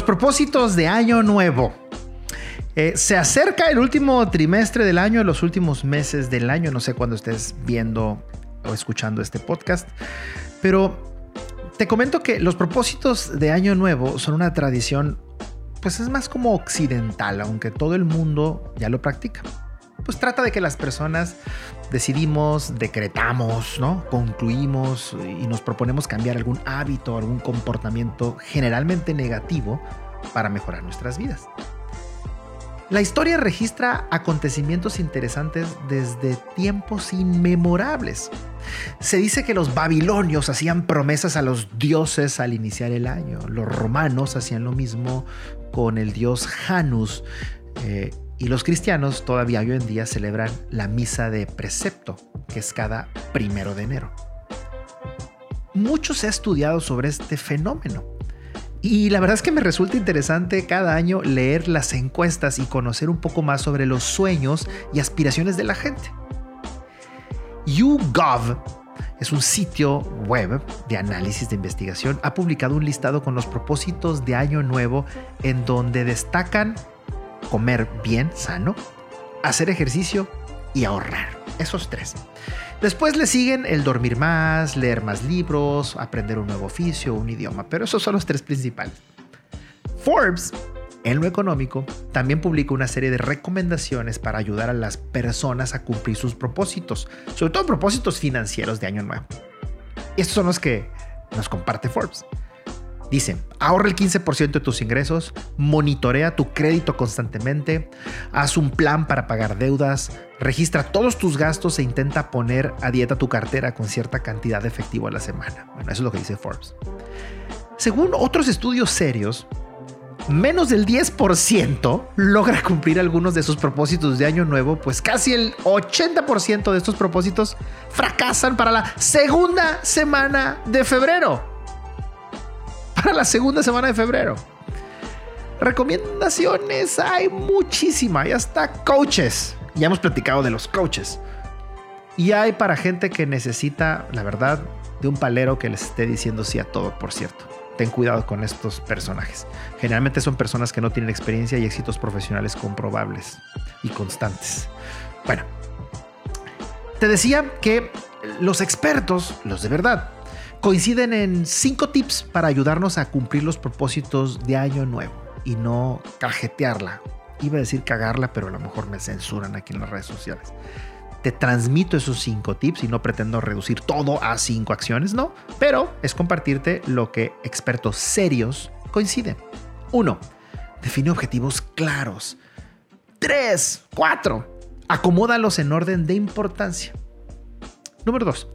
Los propósitos de año nuevo. Eh, se acerca el último trimestre del año, los últimos meses del año. No sé cuándo estés viendo o escuchando este podcast, pero te comento que los propósitos de año nuevo son una tradición, pues es más como occidental, aunque todo el mundo ya lo practica. Pues trata de que las personas decidimos, decretamos, ¿no? Concluimos y nos proponemos cambiar algún hábito, algún comportamiento generalmente negativo para mejorar nuestras vidas. La historia registra acontecimientos interesantes desde tiempos inmemorables. Se dice que los babilonios hacían promesas a los dioses al iniciar el año. Los romanos hacían lo mismo con el dios Janus. Eh, y los cristianos todavía hoy en día celebran la misa de precepto, que es cada primero de enero. Mucho se ha estudiado sobre este fenómeno. Y la verdad es que me resulta interesante cada año leer las encuestas y conocer un poco más sobre los sueños y aspiraciones de la gente. YouGov es un sitio web de análisis de investigación. Ha publicado un listado con los propósitos de año nuevo en donde destacan comer bien, sano, hacer ejercicio y ahorrar. Esos tres. Después le siguen el dormir más, leer más libros, aprender un nuevo oficio, un idioma, pero esos son los tres principales. Forbes, en lo económico, también publica una serie de recomendaciones para ayudar a las personas a cumplir sus propósitos, sobre todo propósitos financieros de año nuevo. Estos son los que nos comparte Forbes. Dice, ahorra el 15% de tus ingresos, monitorea tu crédito constantemente, haz un plan para pagar deudas, registra todos tus gastos e intenta poner a dieta tu cartera con cierta cantidad de efectivo a la semana. Bueno, eso es lo que dice Forbes. Según otros estudios serios, menos del 10% logra cumplir algunos de sus propósitos de año nuevo, pues casi el 80% de estos propósitos fracasan para la segunda semana de febrero para la segunda semana de febrero. Recomendaciones hay muchísimas, ya hasta coaches. Ya hemos platicado de los coaches. Y hay para gente que necesita, la verdad, de un palero que les esté diciendo sí a todo, por cierto. Ten cuidado con estos personajes. Generalmente son personas que no tienen experiencia y éxitos profesionales comprobables y constantes. Bueno, te decía que los expertos, los de verdad, coinciden en cinco tips para ayudarnos a cumplir los propósitos de año nuevo y no cajetearla. Iba a decir cagarla, pero a lo mejor me censuran aquí en las redes sociales. Te transmito esos cinco tips y no pretendo reducir todo a cinco acciones, no, pero es compartirte lo que expertos serios coinciden. Uno, Define objetivos claros. Tres, cuatro, Acomódalos en orden de importancia. Número dos,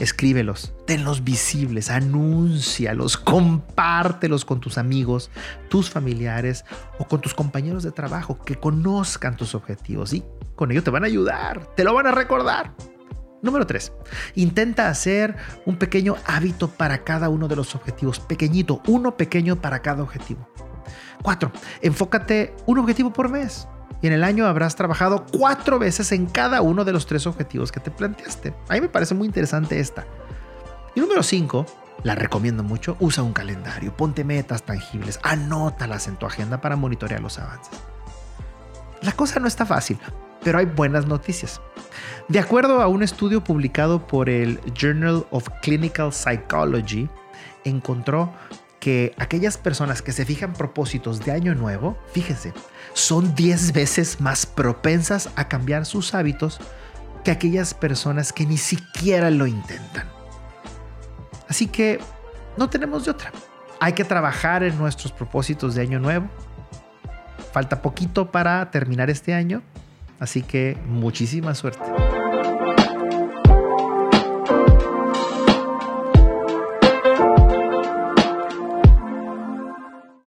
escríbelos, tenlos visibles, anúncialos, compártelos con tus amigos, tus familiares o con tus compañeros de trabajo que conozcan tus objetivos y con ello te van a ayudar, te lo van a recordar. Número 3. Intenta hacer un pequeño hábito para cada uno de los objetivos, pequeñito, uno pequeño para cada objetivo. 4. Enfócate un objetivo por mes y en el año habrás trabajado cuatro veces en cada uno de los tres objetivos que te planteaste. A mí me parece muy interesante esta. Y número cinco, la recomiendo mucho, usa un calendario, ponte metas tangibles, anótalas en tu agenda para monitorear los avances. La cosa no está fácil, pero hay buenas noticias. De acuerdo a un estudio publicado por el Journal of Clinical Psychology, encontró que aquellas personas que se fijan propósitos de año nuevo, fíjense, son 10 veces más propensas a cambiar sus hábitos que aquellas personas que ni siquiera lo intentan. Así que no tenemos de otra. Hay que trabajar en nuestros propósitos de año nuevo. Falta poquito para terminar este año, así que muchísima suerte.